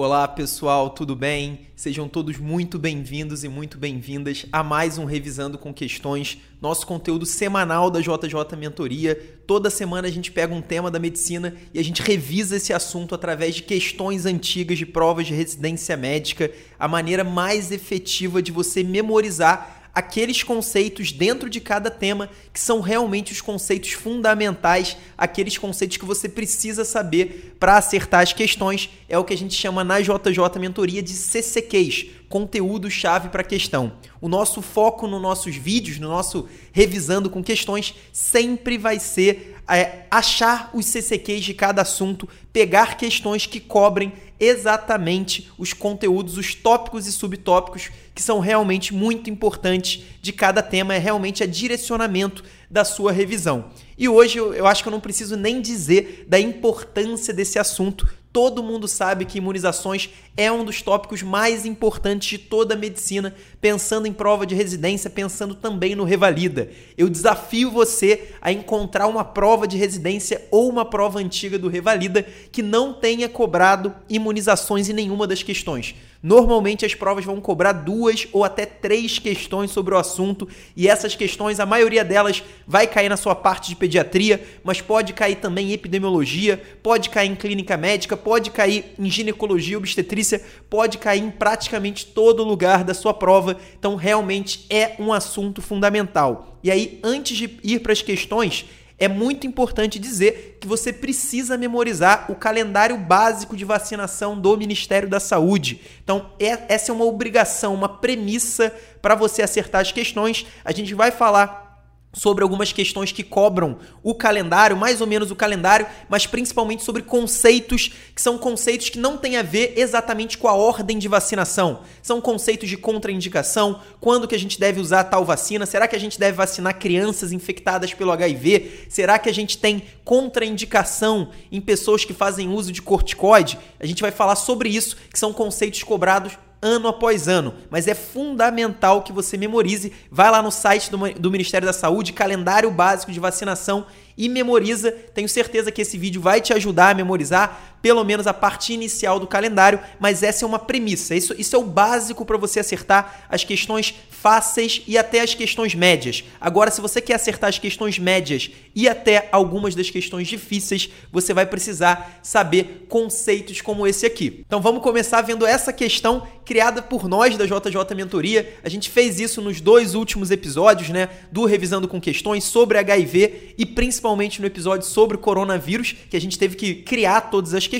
Olá pessoal, tudo bem? Sejam todos muito bem-vindos e muito bem-vindas a mais um Revisando com Questões, nosso conteúdo semanal da JJ Mentoria. Toda semana a gente pega um tema da medicina e a gente revisa esse assunto através de questões antigas de provas de residência médica, a maneira mais efetiva de você memorizar aqueles conceitos dentro de cada tema que são realmente os conceitos fundamentais, aqueles conceitos que você precisa saber para acertar as questões. É o que a gente chama na JJ Mentoria de CCQs, conteúdo-chave para a questão. O nosso foco nos nossos vídeos, no nosso revisando com questões, sempre vai ser é, achar os CCQs de cada assunto, pegar questões que cobrem exatamente os conteúdos, os tópicos e subtópicos que são realmente muito importantes de cada tema, é realmente a direcionamento da sua revisão. E hoje eu, eu acho que eu não preciso nem dizer da importância desse assunto, Todo mundo sabe que imunizações é um dos tópicos mais importantes de toda a medicina, pensando em prova de residência, pensando também no Revalida. Eu desafio você a encontrar uma prova de residência ou uma prova antiga do Revalida que não tenha cobrado imunizações em nenhuma das questões. Normalmente as provas vão cobrar duas ou até três questões sobre o assunto, e essas questões, a maioria delas vai cair na sua parte de pediatria, mas pode cair também em epidemiologia, pode cair em clínica médica, pode cair em ginecologia, obstetrícia, pode cair em praticamente todo lugar da sua prova. Então, realmente é um assunto fundamental. E aí, antes de ir para as questões, é muito importante dizer que você precisa memorizar o calendário básico de vacinação do Ministério da Saúde. Então, é, essa é uma obrigação, uma premissa para você acertar as questões. A gente vai falar sobre algumas questões que cobram o calendário, mais ou menos o calendário, mas principalmente sobre conceitos que são conceitos que não têm a ver exatamente com a ordem de vacinação. São conceitos de contraindicação, quando que a gente deve usar tal vacina, será que a gente deve vacinar crianças infectadas pelo HIV? Será que a gente tem contraindicação em pessoas que fazem uso de corticoide? A gente vai falar sobre isso, que são conceitos cobrados ano após ano, mas é fundamental que você memorize. Vai lá no site do, do Ministério da Saúde, calendário básico de vacinação e memoriza. Tenho certeza que esse vídeo vai te ajudar a memorizar pelo menos a parte inicial do calendário, mas essa é uma premissa. Isso, isso é o básico para você acertar as questões fáceis e até as questões médias. Agora, se você quer acertar as questões médias e até algumas das questões difíceis, você vai precisar saber conceitos como esse aqui. Então vamos começar vendo essa questão criada por nós da JJ Mentoria. A gente fez isso nos dois últimos episódios, né, do Revisando com Questões sobre HIV e principalmente no episódio sobre coronavírus, que a gente teve que criar todas as questões,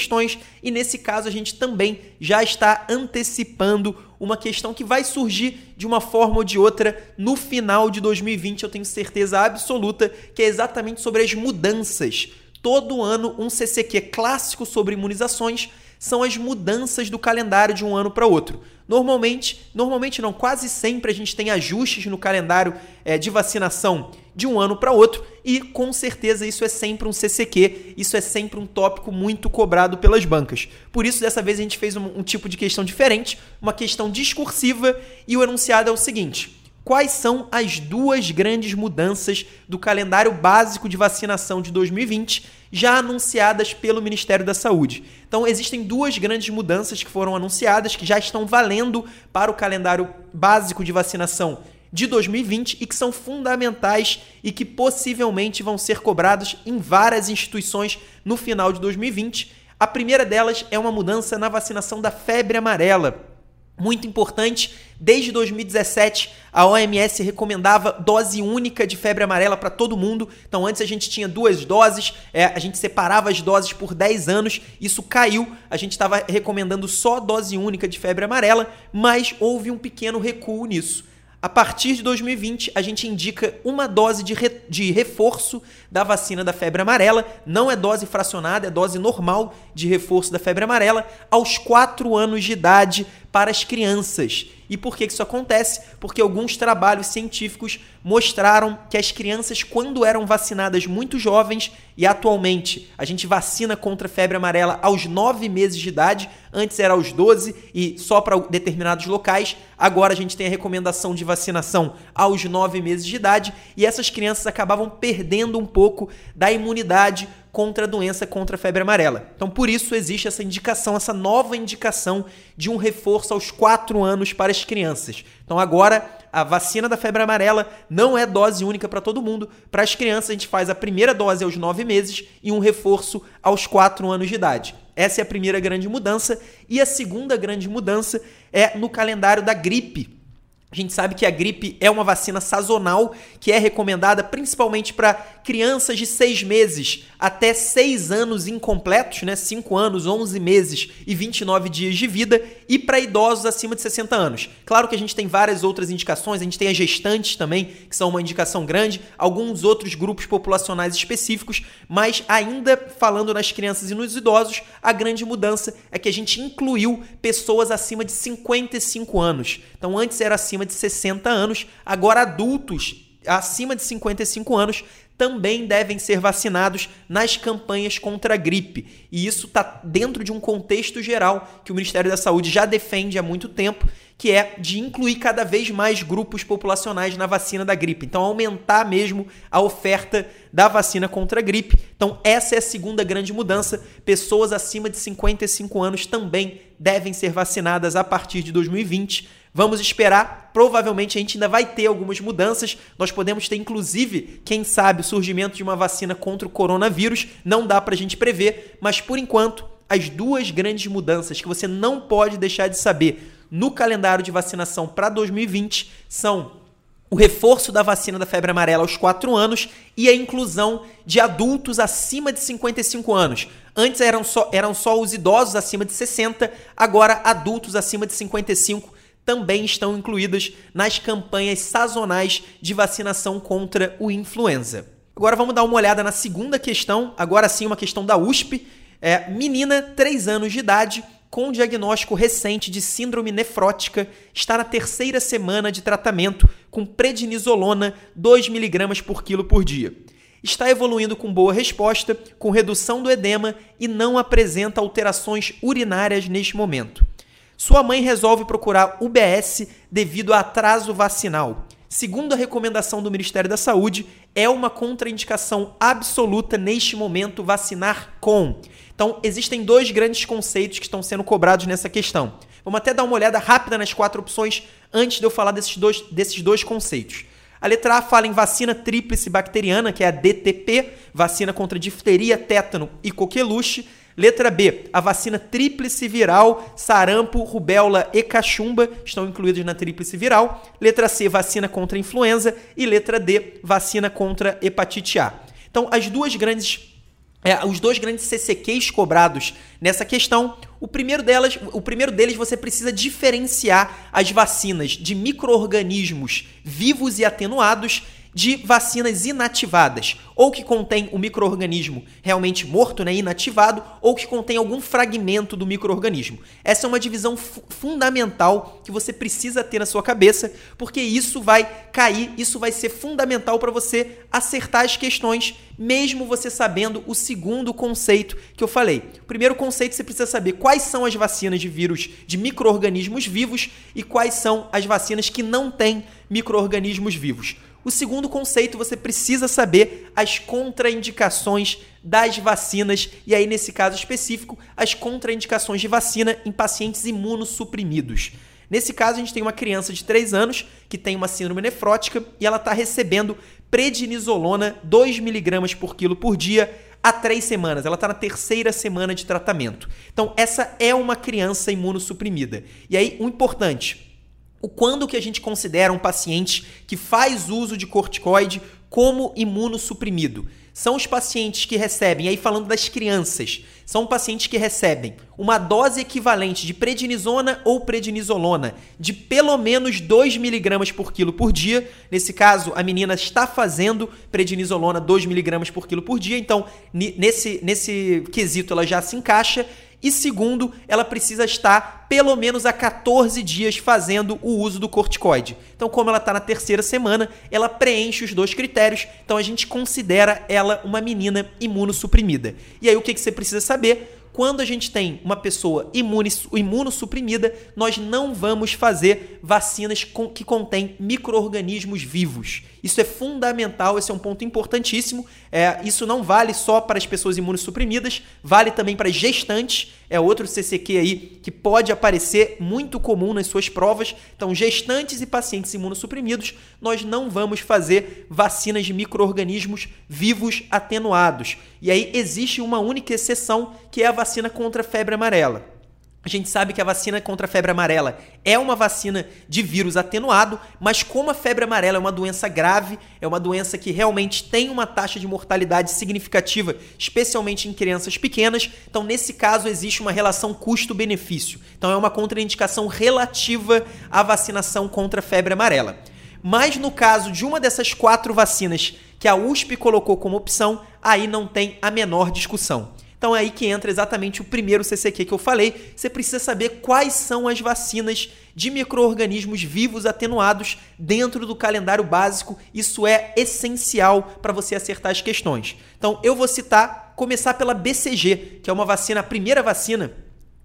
e nesse caso a gente também já está antecipando uma questão que vai surgir de uma forma ou de outra no final de 2020, eu tenho certeza absoluta, que é exatamente sobre as mudanças. Todo ano, um CCQ clássico sobre imunizações são as mudanças do calendário de um ano para outro. Normalmente, normalmente não, quase sempre a gente tem ajustes no calendário é, de vacinação de um ano para outro e com certeza isso é sempre um CCQ, isso é sempre um tópico muito cobrado pelas bancas. Por isso, dessa vez a gente fez um, um tipo de questão diferente, uma questão discursiva e o enunciado é o seguinte quais são as duas grandes mudanças do calendário básico de vacinação de 2020 já anunciadas pelo Ministério da Saúde. Então, existem duas grandes mudanças que foram anunciadas, que já estão valendo para o calendário básico de vacinação de 2020 e que são fundamentais e que possivelmente vão ser cobrados em várias instituições no final de 2020. A primeira delas é uma mudança na vacinação da febre amarela muito importante. Desde 2017, a OMS recomendava dose única de febre amarela para todo mundo. Então, antes a gente tinha duas doses, é, a gente separava as doses por 10 anos. Isso caiu, a gente estava recomendando só dose única de febre amarela, mas houve um pequeno recuo nisso. A partir de 2020, a gente indica uma dose de, re, de reforço da vacina da febre amarela. Não é dose fracionada, é dose normal de reforço da febre amarela aos 4 anos de idade para as crianças. E por que isso acontece? Porque alguns trabalhos científicos mostraram que as crianças, quando eram vacinadas muito jovens, e atualmente a gente vacina contra a febre amarela aos 9 meses de idade, antes era aos 12 e só para determinados locais, agora a gente tem a recomendação de vacinação aos 9 meses de idade, e essas crianças acabavam perdendo um pouco da imunidade contra a doença, contra a febre amarela. Então, por isso existe essa indicação, essa nova indicação de um reforço aos 4 anos para as crianças. Então, agora a vacina da febre amarela não é dose única para todo mundo. Para as crianças, a gente faz a primeira dose aos 9 meses e um reforço aos 4 anos de idade. Essa é a primeira grande mudança. E a segunda grande mudança é no calendário da gripe. A gente sabe que a gripe é uma vacina sazonal que é recomendada principalmente para crianças de 6 meses até 6 anos incompletos, né? 5 anos, 11 meses e 29 dias de vida, e para idosos acima de 60 anos. Claro que a gente tem várias outras indicações, a gente tem as gestantes também, que são uma indicação grande, alguns outros grupos populacionais específicos, mas ainda falando nas crianças e nos idosos, a grande mudança é que a gente incluiu pessoas acima de 55 anos. Então antes era acima de 60 anos, agora adultos acima de 55 anos também devem ser vacinados nas campanhas contra a gripe. E isso está dentro de um contexto geral que o Ministério da Saúde já defende há muito tempo, que é de incluir cada vez mais grupos populacionais na vacina da gripe. Então, aumentar mesmo a oferta da vacina contra a gripe. Então, essa é a segunda grande mudança. Pessoas acima de 55 anos também devem ser vacinadas a partir de 2020. Vamos esperar. Provavelmente a gente ainda vai ter algumas mudanças. Nós podemos ter, inclusive, quem sabe, o surgimento de uma vacina contra o coronavírus. Não dá para a gente prever, mas por enquanto, as duas grandes mudanças que você não pode deixar de saber no calendário de vacinação para 2020 são o reforço da vacina da febre amarela aos 4 anos e a inclusão de adultos acima de 55 anos. Antes eram só, eram só os idosos acima de 60, agora adultos acima de 55 também estão incluídas nas campanhas sazonais de vacinação contra o influenza. Agora vamos dar uma olhada na segunda questão, agora sim uma questão da USP. É, menina, 3 anos de idade, com diagnóstico recente de síndrome nefrótica, está na terceira semana de tratamento com prednisolona 2mg por quilo por dia. Está evoluindo com boa resposta, com redução do edema e não apresenta alterações urinárias neste momento. Sua mãe resolve procurar UBS devido a atraso vacinal. Segundo a recomendação do Ministério da Saúde, é uma contraindicação absoluta neste momento vacinar com. Então, existem dois grandes conceitos que estão sendo cobrados nessa questão. Vamos até dar uma olhada rápida nas quatro opções antes de eu falar desses dois, desses dois conceitos. A letra A fala em vacina tríplice bacteriana, que é a DTP, vacina contra difteria, tétano e coqueluche. Letra B, a vacina tríplice viral, sarampo, rubéola e cachumba estão incluídos na tríplice viral. Letra C, vacina contra influenza. E letra D, vacina contra hepatite A. Então, as duas grandes é, os dois grandes CCQs cobrados nessa questão. O primeiro, delas, o primeiro deles, você precisa diferenciar as vacinas de micro-organismos vivos e atenuados de vacinas inativadas, ou que contém o microorganismo realmente morto, né, inativado, ou que contém algum fragmento do microorganismo. Essa é uma divisão fundamental que você precisa ter na sua cabeça, porque isso vai cair, isso vai ser fundamental para você acertar as questões, mesmo você sabendo o segundo conceito que eu falei. O primeiro conceito você precisa saber quais são as vacinas de vírus de microorganismos vivos e quais são as vacinas que não têm microorganismos vivos. O segundo conceito, você precisa saber as contraindicações das vacinas, e aí, nesse caso específico, as contraindicações de vacina em pacientes imunossuprimidos. Nesse caso, a gente tem uma criança de 3 anos que tem uma síndrome nefrótica e ela está recebendo prednisolona 2mg por quilo por dia há três semanas. Ela está na terceira semana de tratamento. Então, essa é uma criança imunossuprimida. E aí, o importante, o quando que a gente considera um paciente que faz uso de corticoide como imunossuprimido? São os pacientes que recebem, aí falando das crianças, são pacientes que recebem uma dose equivalente de prednisona ou prednisolona de pelo menos 2 miligramas por quilo por dia. Nesse caso, a menina está fazendo prednisolona 2 miligramas por quilo por dia, então nesse, nesse quesito ela já se encaixa e segundo, ela precisa estar pelo menos a 14 dias fazendo o uso do corticoide. Então, como ela está na terceira semana, ela preenche os dois critérios, então a gente considera ela uma menina imunossuprimida. E aí o que, que você precisa saber? quando a gente tem uma pessoa imune, imunossuprimida, nós não vamos fazer vacinas com, que contêm micro-organismos vivos. Isso é fundamental, esse é um ponto importantíssimo. É, isso não vale só para as pessoas imunossuprimidas, vale também para gestantes. É outro CCQ aí que pode aparecer muito comum nas suas provas. Então, gestantes e pacientes imunossuprimidos, nós não vamos fazer vacinas de micro-organismos vivos atenuados. E aí existe uma única exceção, que é a vacina contra a febre amarela. A gente sabe que a vacina contra a febre amarela é uma vacina de vírus atenuado, mas como a febre amarela é uma doença grave, é uma doença que realmente tem uma taxa de mortalidade significativa, especialmente em crianças pequenas, então nesse caso existe uma relação custo-benefício. Então é uma contraindicação relativa à vacinação contra a febre amarela. Mas no caso de uma dessas quatro vacinas que a USP colocou como opção, aí não tem a menor discussão. Então é aí que entra exatamente o primeiro CCQ que eu falei. Você precisa saber quais são as vacinas de micro-organismos vivos atenuados dentro do calendário básico. Isso é essencial para você acertar as questões. Então eu vou citar, começar pela BCG, que é uma vacina, a primeira vacina,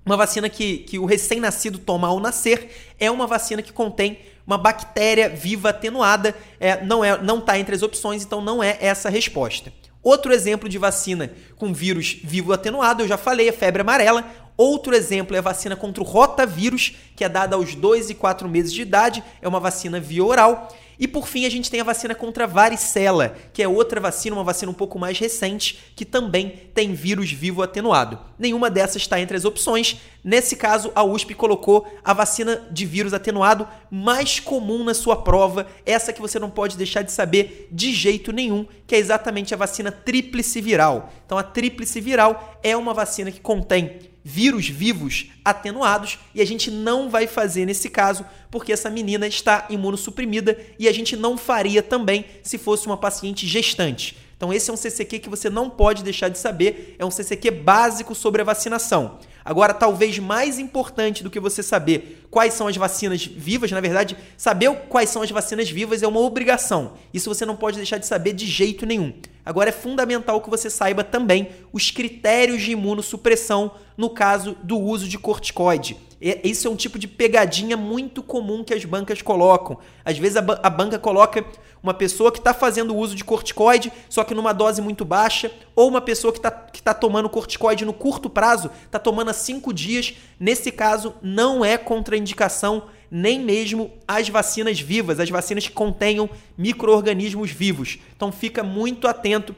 uma vacina que, que o recém-nascido toma ao nascer, é uma vacina que contém uma bactéria viva atenuada. É, não está é, não tá entre as opções, então não é essa a resposta. Outro exemplo de vacina com vírus vivo atenuado, eu já falei, a febre amarela. Outro exemplo é a vacina contra o rotavírus, que é dada aos 2 e 4 meses de idade, é uma vacina via oral. E por fim, a gente tem a vacina contra varicela, que é outra vacina, uma vacina um pouco mais recente, que também tem vírus vivo atenuado. Nenhuma dessas está entre as opções. Nesse caso, a USP colocou a vacina de vírus atenuado mais comum na sua prova, essa que você não pode deixar de saber de jeito nenhum, que é exatamente a vacina tríplice viral. Então, a tríplice viral é uma vacina que contém vírus vivos atenuados e a gente não vai fazer nesse caso porque essa menina está imunossuprimida e a gente não faria também se fosse uma paciente gestante. Então esse é um CCQ que você não pode deixar de saber, é um CCQ básico sobre a vacinação. Agora, talvez mais importante do que você saber quais são as vacinas vivas, na verdade, saber quais são as vacinas vivas é uma obrigação. Isso você não pode deixar de saber de jeito nenhum. Agora é fundamental que você saiba também os critérios de imunossupressão no caso do uso de corticoide. Isso é um tipo de pegadinha muito comum que as bancas colocam. Às vezes a, ba a banca coloca uma pessoa que está fazendo uso de corticoide, só que numa dose muito baixa, ou uma pessoa que está que tá tomando corticoide no curto prazo, está tomando há cinco dias. Nesse caso, não é contraindicação nem mesmo as vacinas vivas, as vacinas que contenham micro-organismos vivos. Então fica muito atento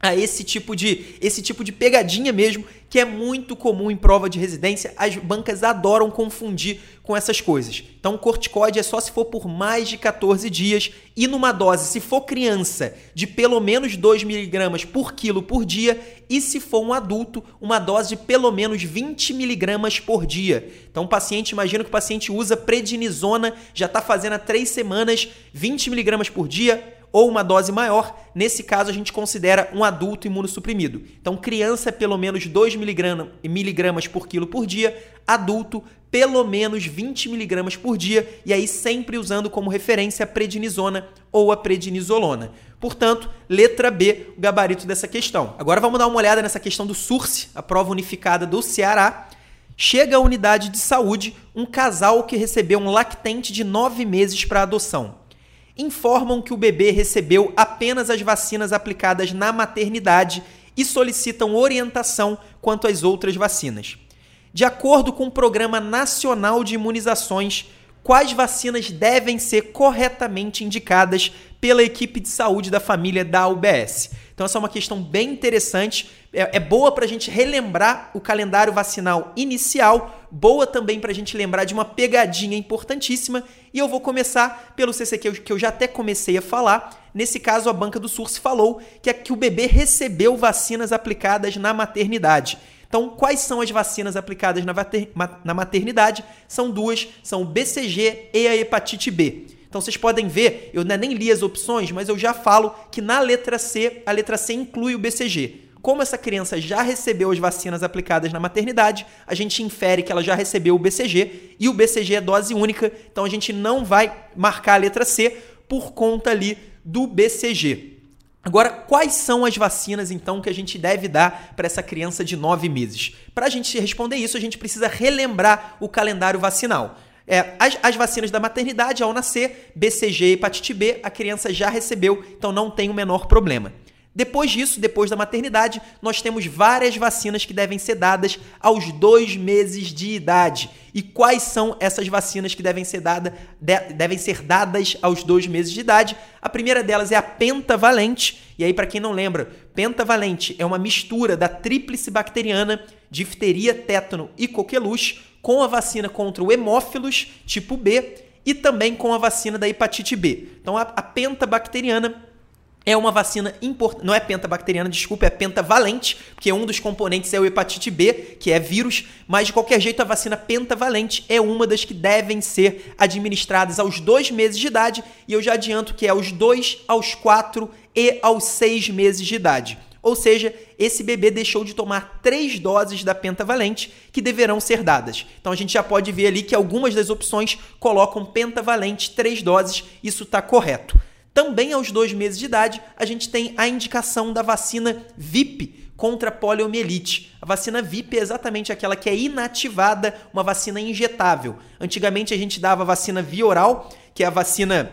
a esse tipo de esse tipo de pegadinha mesmo, que é muito comum em prova de residência. As bancas adoram confundir com essas coisas. Então, o corticóide é só se for por mais de 14 dias e numa dose, se for criança, de pelo menos 2 miligramas por quilo por dia e se for um adulto, uma dose de pelo menos 20 miligramas por dia. Então, o paciente, imagina que o paciente usa prednisona, já está fazendo há 3 semanas, 20 miligramas por dia, ou uma dose maior, nesse caso a gente considera um adulto imunossuprimido. Então, criança pelo menos 2 miligramas por quilo por dia, adulto pelo menos 20 miligramas por dia, e aí sempre usando como referência a prednisona ou a prednisolona. Portanto, letra B, o gabarito dessa questão. Agora vamos dar uma olhada nessa questão do SURSE, a prova unificada do Ceará. Chega à unidade de saúde um casal que recebeu um lactente de 9 meses para adoção informam que o bebê recebeu apenas as vacinas aplicadas na maternidade e solicitam orientação quanto às outras vacinas. De acordo com o Programa Nacional de Imunizações, quais vacinas devem ser corretamente indicadas pela equipe de saúde da família da UBS? Então, essa é uma questão bem interessante. É, é boa para a gente relembrar o calendário vacinal inicial, boa também para a gente lembrar de uma pegadinha importantíssima. E eu vou começar pelo CC que eu, já até comecei a falar. Nesse caso, a banca do SURS falou que, é que o bebê recebeu vacinas aplicadas na maternidade. Então, quais são as vacinas aplicadas na, maternidade? São duas, são o BCG e a hepatite B. Então vocês podem ver, eu nem li as opções, mas eu já falo que na letra C, a letra C inclui o BCG. Como essa criança já recebeu as vacinas aplicadas na maternidade, a gente infere que ela já recebeu o BCG e o BCG é dose única, então a gente não vai marcar a letra C por conta ali do BCG. Agora, quais são as vacinas então que a gente deve dar para essa criança de 9 meses? Para a gente responder isso, a gente precisa relembrar o calendário vacinal. É, as, as, vacinas da maternidade, ao nascer, BCG e hepatite B, a criança já recebeu, então não tem o menor problema. Depois disso, depois da maternidade, nós temos várias vacinas que devem ser dadas aos dois meses de idade. E quais são essas vacinas que devem ser, dada, de, devem ser dadas aos dois meses de idade? A primeira delas é a pentavalente. E aí, para quem não lembra, pentavalente é uma mistura da tríplice bacteriana, difteria, tétano e coqueluche, com a vacina contra o hemófilos tipo B e também com a vacina da hepatite B. Então, a, a pentabacteriana é uma vacina importante. Não é pentabacteriana, desculpa, é pentavalente, porque um dos componentes é o hepatite B, que é vírus, mas de qualquer jeito a vacina pentavalente é uma das que devem ser administradas aos dois meses de idade, e eu já adianto que é aos dois, aos quatro e aos seis meses de idade. Ou seja, esse bebê deixou de tomar três doses da pentavalente que deverão ser dadas. Então a gente já pode ver ali que algumas das opções colocam pentavalente três doses, isso está correto. Também aos dois meses de idade, a gente tem a indicação da vacina VIP contra a poliomielite. A vacina VIP é exatamente aquela que é inativada, uma vacina injetável. Antigamente a gente dava a vacina via oral, que é a vacina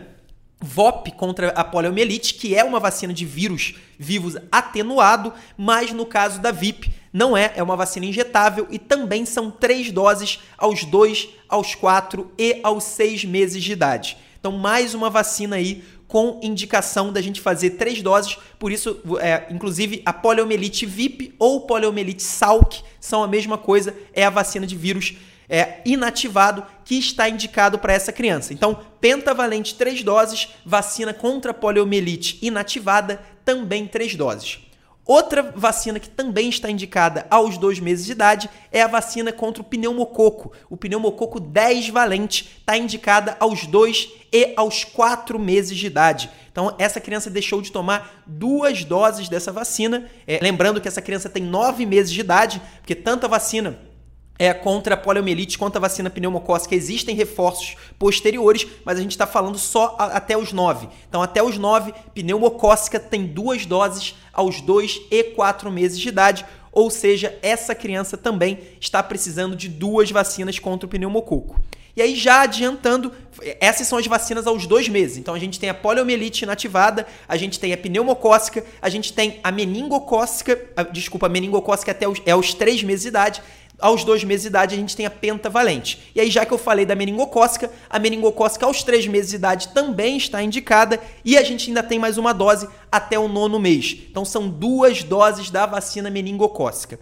VOP contra a poliomielite, que é uma vacina de vírus vivos atenuado, mas no caso da VIP não é, é uma vacina injetável e também são três doses aos dois, aos quatro e aos seis meses de idade. Então, mais uma vacina aí com indicação da gente fazer três doses. Por isso, é, inclusive, a poliomielite VIP ou poliomielite Salk são a mesma coisa, é a vacina de vírus é, inativado que está indicado para essa criança. Então, pentavalente três doses, vacina contra poliomielite inativada também três doses. Outra vacina que também está indicada aos dois meses de idade é a vacina contra o pneumococo. O pneumococo 10 valente está indicada aos dois e aos quatro meses de idade. Então, essa criança deixou de tomar duas doses dessa vacina. É, lembrando que essa criança tem nove meses de idade, porque tanta vacina é, contra a poliomielite, contra a vacina pneumocócica, existem reforços posteriores, mas a gente está falando só a, até os 9. Então, até os 9, pneumocócica tem duas doses aos 2 e 4 meses de idade, ou seja, essa criança também está precisando de duas vacinas contra o pneumococo. E aí, já adiantando, essas são as vacinas aos dois meses. Então, a gente tem a poliomielite inativada, a gente tem a pneumocócica, a gente tem a meningocócica, a, desculpa, a meningocócica até os, é aos três meses de idade, aos dois meses de idade a gente tem a pentavalente. E aí, já que eu falei da meningocócica, a meningocócica aos três meses de idade também está indicada e a gente ainda tem mais uma dose até o nono mês. Então são duas doses da vacina meningocócica.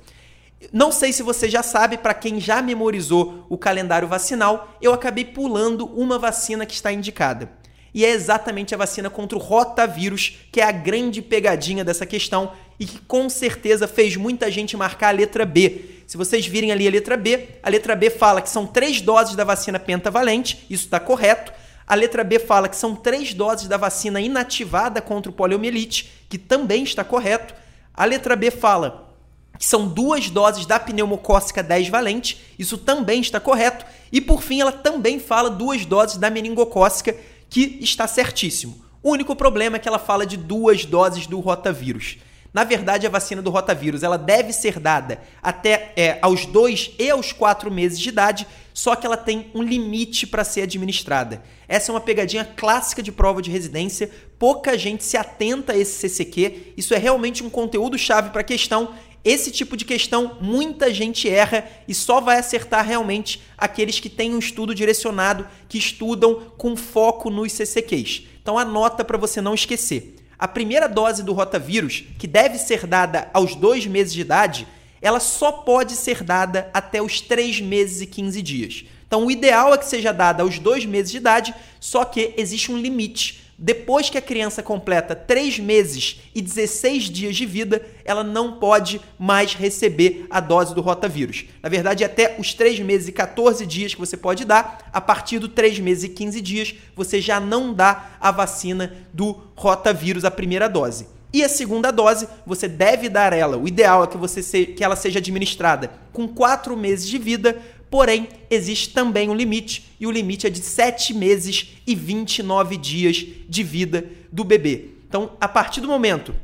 Não sei se você já sabe, para quem já memorizou o calendário vacinal, eu acabei pulando uma vacina que está indicada. E é exatamente a vacina contra o rotavírus, que é a grande pegadinha dessa questão e que com certeza fez muita gente marcar a letra B. Se vocês virem ali a letra B, a letra B fala que são três doses da vacina pentavalente, isso está correto. A letra B fala que são três doses da vacina inativada contra o poliomielite, que também está correto. A letra B fala que são duas doses da pneumocócica 10 valente, isso também está correto. E por fim, ela também fala duas doses da meningocócica, que está certíssimo. O único problema é que ela fala de duas doses do rotavírus. Na verdade, a vacina do rotavírus ela deve ser dada até é, aos dois e aos quatro meses de idade, só que ela tem um limite para ser administrada. Essa é uma pegadinha clássica de prova de residência, pouca gente se atenta a esse CCQ, isso é realmente um conteúdo chave para a questão. Esse tipo de questão muita gente erra e só vai acertar realmente aqueles que têm um estudo direcionado, que estudam com foco nos CCQs. Então anota para você não esquecer. A primeira dose do rotavírus, que deve ser dada aos dois meses de idade, ela só pode ser dada até os 3 meses e 15 dias. Então, o ideal é que seja dada aos dois meses de idade, só que existe um limite. Depois que a criança completa 3 meses e 16 dias de vida, ela não pode mais receber a dose do rotavírus. Na verdade, até os 3 meses e 14 dias que você pode dar, a partir dos 3 meses e 15 dias, você já não dá a vacina do rotavírus, a primeira dose. E a segunda dose, você deve dar ela. O ideal é que, você se, que ela seja administrada com 4 meses de vida, Porém, existe também um limite, e o limite é de 7 meses e 29 dias de vida do bebê. Então, a partir do momento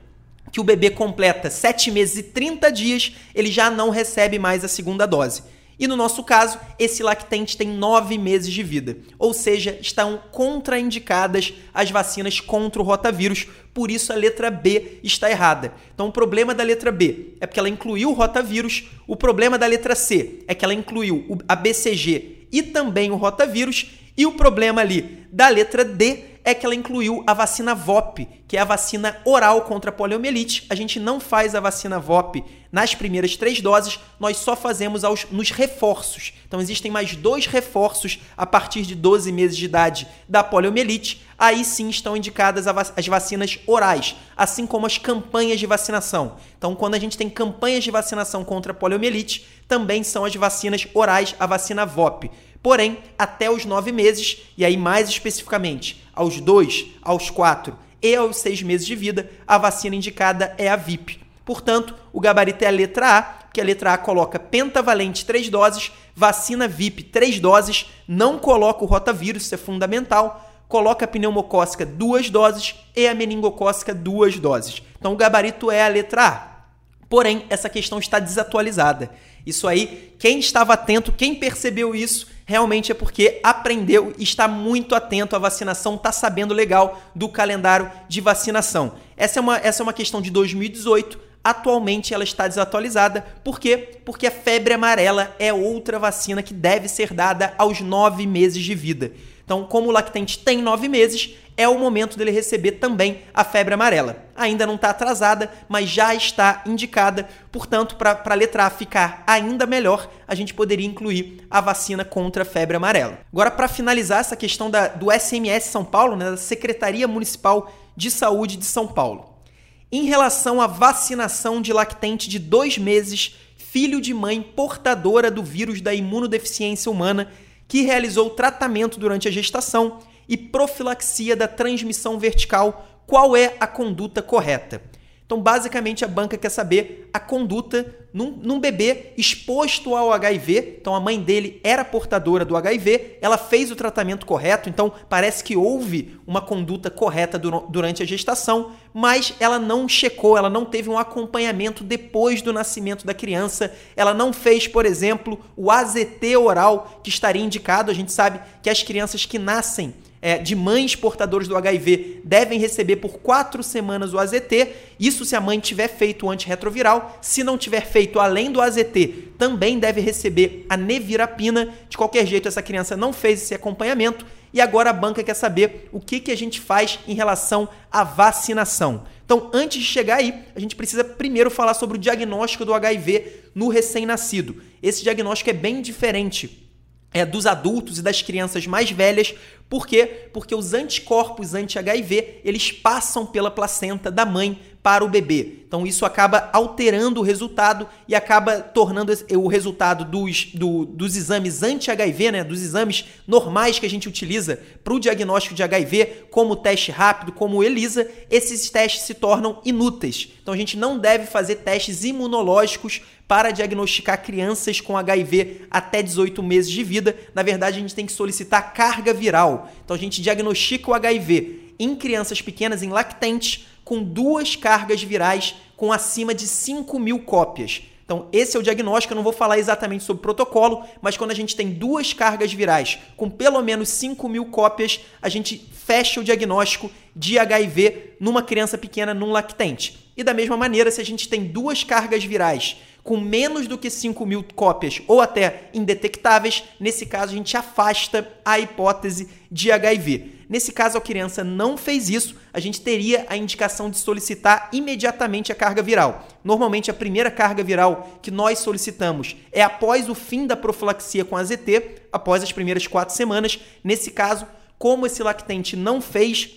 que o bebê completa 7 meses e 30 dias, ele já não recebe mais a segunda dose. E no nosso caso, esse lactente tem 9 meses de vida, ou seja, estão contraindicadas as vacinas contra o rotavírus, por isso a letra B está errada. Então o problema da letra B é porque ela incluiu o rotavírus, o problema da letra C é que ela incluiu a BCG e também o rotavírus, e o problema ali da letra D é que ela incluiu a vacina VOP, que é a vacina oral contra a poliomielite. A gente não faz a vacina VOP nas primeiras três doses, nós só fazemos aos, nos reforços. Então existem mais dois reforços a partir de 12 meses de idade da poliomielite. Aí sim estão indicadas as vacinas orais, assim como as campanhas de vacinação. Então, quando a gente tem campanhas de vacinação contra a poliomielite, também são as vacinas orais, a vacina VOP. Porém, até os nove meses, e aí mais especificamente aos dois, aos quatro e aos seis meses de vida, a vacina indicada é a VIP. Portanto, o gabarito é a letra A, que a letra A coloca pentavalente três doses, vacina VIP três doses, não coloca o rotavírus, isso é fundamental, coloca a pneumocócica duas doses e a meningocócica duas doses. Então o gabarito é a letra A. Porém, essa questão está desatualizada. Isso aí, quem estava atento, quem percebeu isso, realmente é porque aprendeu está muito atento à vacinação, está sabendo legal do calendário de vacinação. Essa é uma, essa é uma questão de 2018. Atualmente ela está desatualizada. Por quê? Porque a febre amarela é outra vacina que deve ser dada aos nove meses de vida. Então, como o lactente tem nove meses, é o momento dele receber também a febre amarela. Ainda não está atrasada, mas já está indicada. Portanto, para a letra A ficar ainda melhor, a gente poderia incluir a vacina contra a febre amarela. Agora, para finalizar essa questão da, do SMS São Paulo, né, da Secretaria Municipal de Saúde de São Paulo. Em relação à vacinação de lactente de dois meses, filho de mãe portadora do vírus da imunodeficiência humana, que realizou tratamento durante a gestação e profilaxia da transmissão vertical, qual é a conduta correta? Então, basicamente, a banca quer saber a conduta num, num, bebê exposto ao HIV. Então, a mãe dele era portadora do HIV, ela fez o tratamento correto, então parece que houve uma conduta correta durante a gestação, mas ela não checou, ela não teve um acompanhamento depois do nascimento da criança, ela não fez, por exemplo, o AZT oral que estaria indicado. A gente sabe que as crianças que nascem é, de mães portadoras do HIV devem receber por quatro semanas o AZT. Isso se a mãe tiver feito o antirretroviral. Se não tiver feito além do AZT, também deve receber a nevirapina. De qualquer jeito, essa criança não fez esse acompanhamento. E agora a banca quer saber o que, que a gente faz em relação à vacinação. Então, antes de chegar aí, a gente precisa primeiro falar sobre o diagnóstico do HIV no recém-nascido. Esse diagnóstico é bem diferente é, dos adultos e das crianças mais velhas. Por quê? Porque os anticorpos anti-HIV, eles passam pela placenta da mãe para o bebê. Então isso acaba alterando o resultado e acaba tornando o resultado dos, do, dos exames anti-HIV, né, dos exames normais que a gente utiliza para o diagnóstico de HIV, como o teste rápido, como o ELISA, esses testes se tornam inúteis. Então a gente não deve fazer testes imunológicos para diagnosticar crianças com HIV até 18 meses de vida. Na verdade, a gente tem que solicitar carga viral. Então a gente diagnostica o HIV em crianças pequenas, em lactentes, com duas cargas virais com acima de 5 mil cópias. Então, esse é o diagnóstico. Eu não vou falar exatamente sobre o protocolo, mas quando a gente tem duas cargas virais com pelo menos 5 mil cópias, a gente fecha o diagnóstico de HIV numa criança pequena, num lactente. E da mesma maneira, se a gente tem duas cargas virais com menos do que 5 mil cópias ou até indetectáveis, nesse caso a gente afasta a hipótese de HIV. Nesse caso, a criança não fez isso, a gente teria a indicação de solicitar imediatamente a carga viral. Normalmente, a primeira carga viral que nós solicitamos é após o fim da profilaxia com AZT, após as primeiras quatro semanas. Nesse caso, como esse lactente não fez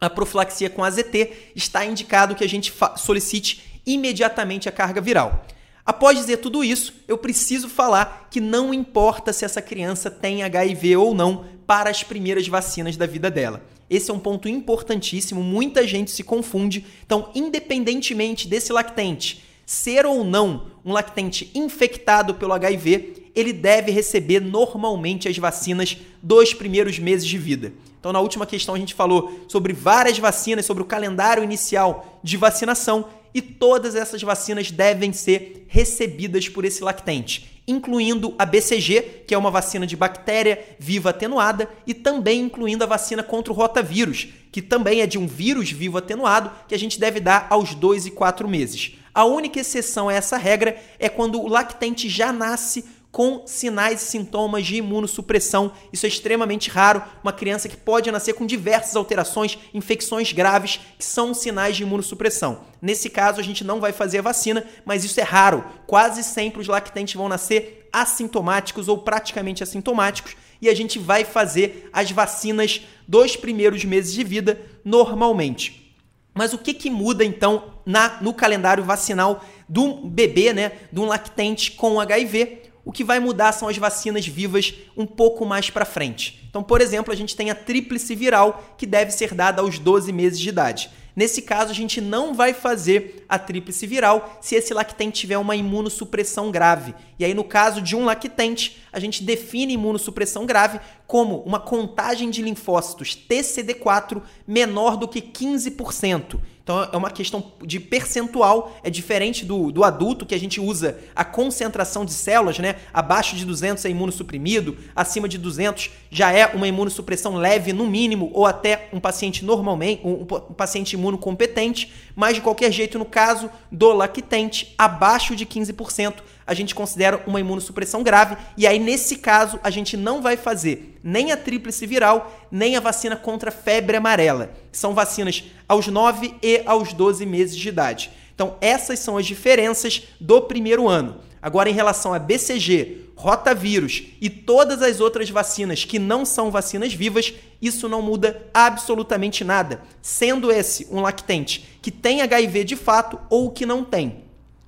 a profilaxia com AZT, está indicado que a gente solicite imediatamente a carga viral. Após dizer tudo isso, eu preciso falar que não importa se essa criança tem HIV ou não para as primeiras vacinas da vida dela. Esse é um ponto importantíssimo, muita gente se confunde. Então, independentemente desse lactente ser ou não um lactente infectado pelo HIV, ele deve receber normalmente as vacinas dos primeiros meses de vida. Então, na última questão, a gente falou sobre várias vacinas, sobre o calendário inicial de vacinação e todas essas vacinas devem ser recebidas por esse lactente, incluindo a BCG, que é uma vacina de bactéria viva atenuada, e também incluindo a vacina contra o rotavírus, que também é de um vírus vivo atenuado, que a gente deve dar aos 2 e 4 meses. A única exceção a essa regra é quando o lactente já nasce com sinais e sintomas de imunossupressão. Isso é extremamente raro. Uma criança que pode nascer com diversas alterações, infecções graves, que são sinais de imunossupressão. Nesse caso, a gente não vai fazer a vacina, mas isso é raro. Quase sempre os lactentes vão nascer assintomáticos ou praticamente assintomáticos e a gente vai fazer as vacinas dos primeiros meses de vida normalmente. Mas o que, que muda então na, no calendário vacinal do bebê, né, de um lactente com HIV? O que vai mudar são as vacinas vivas um pouco mais para frente. Então, por exemplo, a gente tem a tríplice viral que deve ser dada aos 12 meses de idade. Nesse caso, a gente não vai fazer a tríplice viral se esse lactente tiver uma imunossupressão grave. E aí, no caso de um lactente, a gente define imunossupressão grave como uma contagem de linfócitos TCD4 menor do que 15%. Então é uma questão de percentual, é diferente do, do adulto que a gente usa a concentração de células, né? Abaixo de 200 é imunossuprimido, acima de 200 já é uma imunossupressão leve no mínimo ou até um paciente normalmente, um, um paciente imunocompetente, mas de qualquer jeito no caso do lactente, abaixo de 15% a gente considera uma imunossupressão grave, e aí nesse caso a gente não vai fazer nem a tríplice viral, nem a vacina contra febre amarela. São vacinas aos 9 e aos 12 meses de idade. Então, essas são as diferenças do primeiro ano. Agora, em relação a BCG, rotavírus e todas as outras vacinas que não são vacinas vivas, isso não muda absolutamente nada, sendo esse um lactente que tem HIV de fato ou que não tem.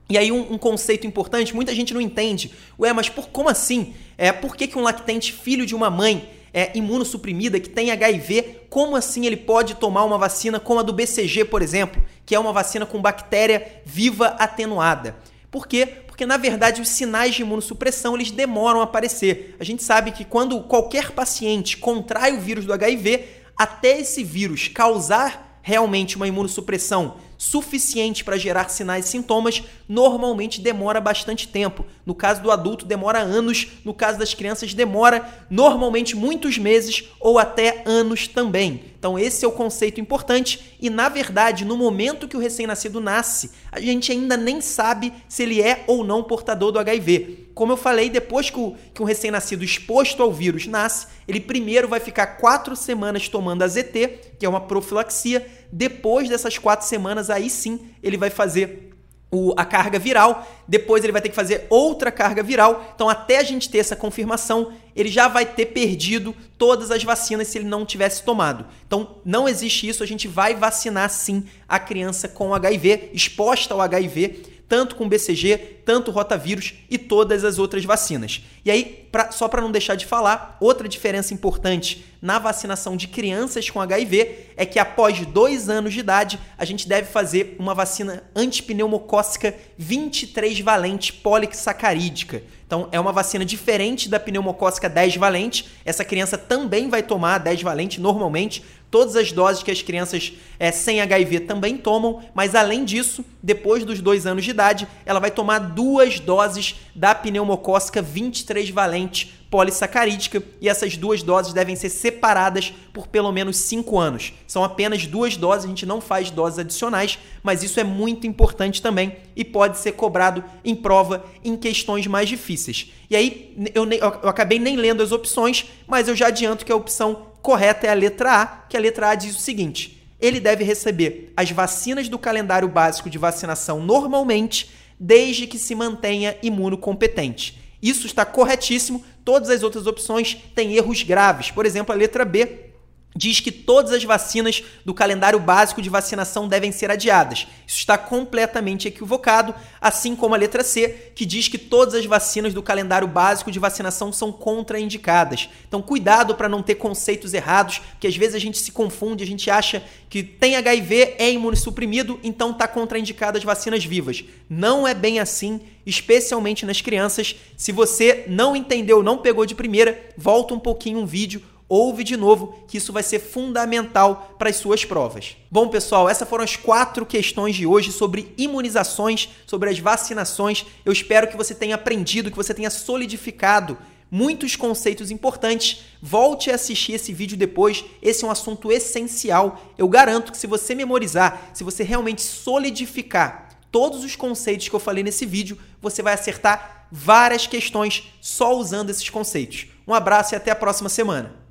E aí um, um, conceito importante, muita gente não entende. Ué, mas por, como assim? É, por que, que um lactente filho de uma mãe é, imunossuprimida, que tem HIV, como assim ele pode tomar uma vacina como a do BCG, por exemplo, que é uma vacina com bactéria viva atenuada? Por quê? Porque, na verdade, os sinais de imunossupressão eles demoram a aparecer. A gente sabe que quando qualquer paciente contrai o vírus do HIV, até esse vírus causar realmente uma imunossupressão suficiente para gerar sinais e sintomas, normalmente demora bastante tempo. No caso do adulto, demora anos, no caso das crianças, demora normalmente muitos meses ou até anos também. Então, esse é o conceito importante e, na verdade, no momento que o recém-nascido nasce, a gente ainda nem sabe se ele é ou não portador do HIV. Como eu falei, depois que, o, que um recém-nascido exposto ao vírus nasce, ele primeiro vai ficar quatro semanas tomando AZT, que é uma profilaxia. Depois dessas quatro semanas, aí sim ele vai fazer o, a carga viral, depois ele vai ter que fazer outra carga viral. Então, até a gente ter essa confirmação, ele já vai ter perdido todas as vacinas se ele não tivesse tomado. Então, não existe isso, a gente vai vacinar sim a criança com HIV, exposta ao HIV tanto com BCG, tanto rotavírus e todas as outras vacinas. E aí, pra, só para não deixar de falar, outra diferença importante na vacinação de crianças com HIV é que após dois anos de idade, a gente deve fazer uma vacina antipneumocócica 23 valente polissacarídica. Então, é uma vacina diferente da pneumocócica 10 valente. Essa criança também vai tomar 10 valente normalmente, Todas as doses que as crianças é, sem HIV também tomam, mas além disso, depois dos dois anos de idade, ela vai tomar duas doses da pneumocócica 23 valente polissacarídica e essas duas doses devem ser separadas por pelo menos 5 anos. São apenas duas doses, a gente não faz doses adicionais, mas isso é muito importante também e pode ser cobrado em prova em questões mais difíceis. E aí, eu, eu acabei nem lendo as opções, mas eu já adianto que a opção correta é a letra A, que a letra A diz o seguinte: ele deve receber as vacinas do calendário básico de vacinação normalmente, desde que se mantenha imunocompetente. Isso está corretíssimo. Todas as outras opções têm erros graves. Por exemplo, a letra B diz que todas as vacinas do calendário básico de vacinação devem ser adiadas. Isso está completamente equivocado, assim como a letra C, que diz que todas as vacinas do calendário básico de vacinação são contraindicadas. Então, cuidado para não ter conceitos errados, que às vezes a gente se confunde, a gente acha que tem HIV, é imunossuprimido, então está contraindicado as vacinas vivas. Não é bem assim, especialmente nas crianças. Se você não entendeu, não pegou de primeira, volta um pouquinho um vídeo ouve de novo, que isso vai ser fundamental para as suas provas. Bom, pessoal, essas foram as quatro questões de hoje sobre imunizações, sobre as vacinações. Eu espero que você tenha aprendido, que você tenha solidificado muitos conceitos importantes. Volte a assistir esse vídeo depois, esse é um assunto essencial. Eu garanto que se você memorizar, se você realmente solidificar todos os conceitos que eu falei nesse vídeo, você vai acertar várias questões só usando esses conceitos. Um abraço e até a próxima semana.